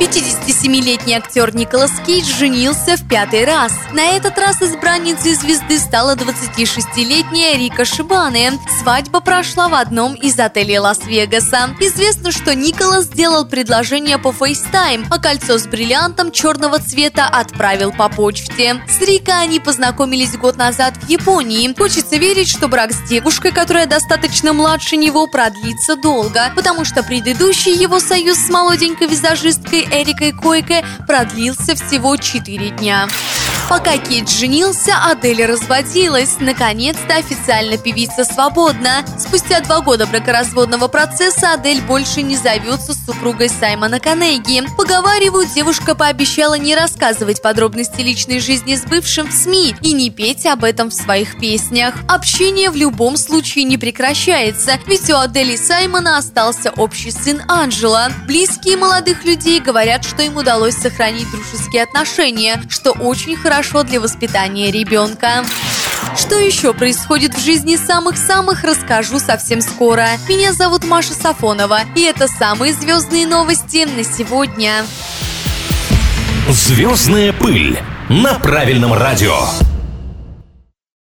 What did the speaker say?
57-летний актер Николас Кейдж женился в пятый раз. На этот раз избранницей звезды стала 26-летняя Рика Шибане. Свадьба прошла в одном из отелей Лас-Вегаса. Известно, что Николас сделал предложение по FaceTime, а кольцо с бриллиантом черного цвета отправил по почте. С Рикой они познакомились год назад в Японии. Хочется верить, что брак с девушкой, которая достаточно младше него, продлится долго, потому что предыдущий его союз с молоденькой визажисткой Эрикой Койке продлился всего 4 дня. Пока Кейт женился, Адель разводилась. Наконец-то официально певица свободна. Спустя два года бракоразводного процесса Адель больше не зовется с супругой Саймона Канеги. Поговаривают, девушка пообещала не рассказывать подробности личной жизни с бывшим в СМИ и не петь об этом в своих песнях. Общение в любом случае не прекращается, ведь у Адели Саймона остался общий сын Анджела. Близкие молодых людей говорят, что им удалось сохранить дружеские отношения, что очень хорошо хорошо для воспитания ребенка. Что еще происходит в жизни самых-самых, расскажу совсем скоро. Меня зовут Маша Сафонова, и это самые звездные новости на сегодня. Звездная пыль на правильном радио.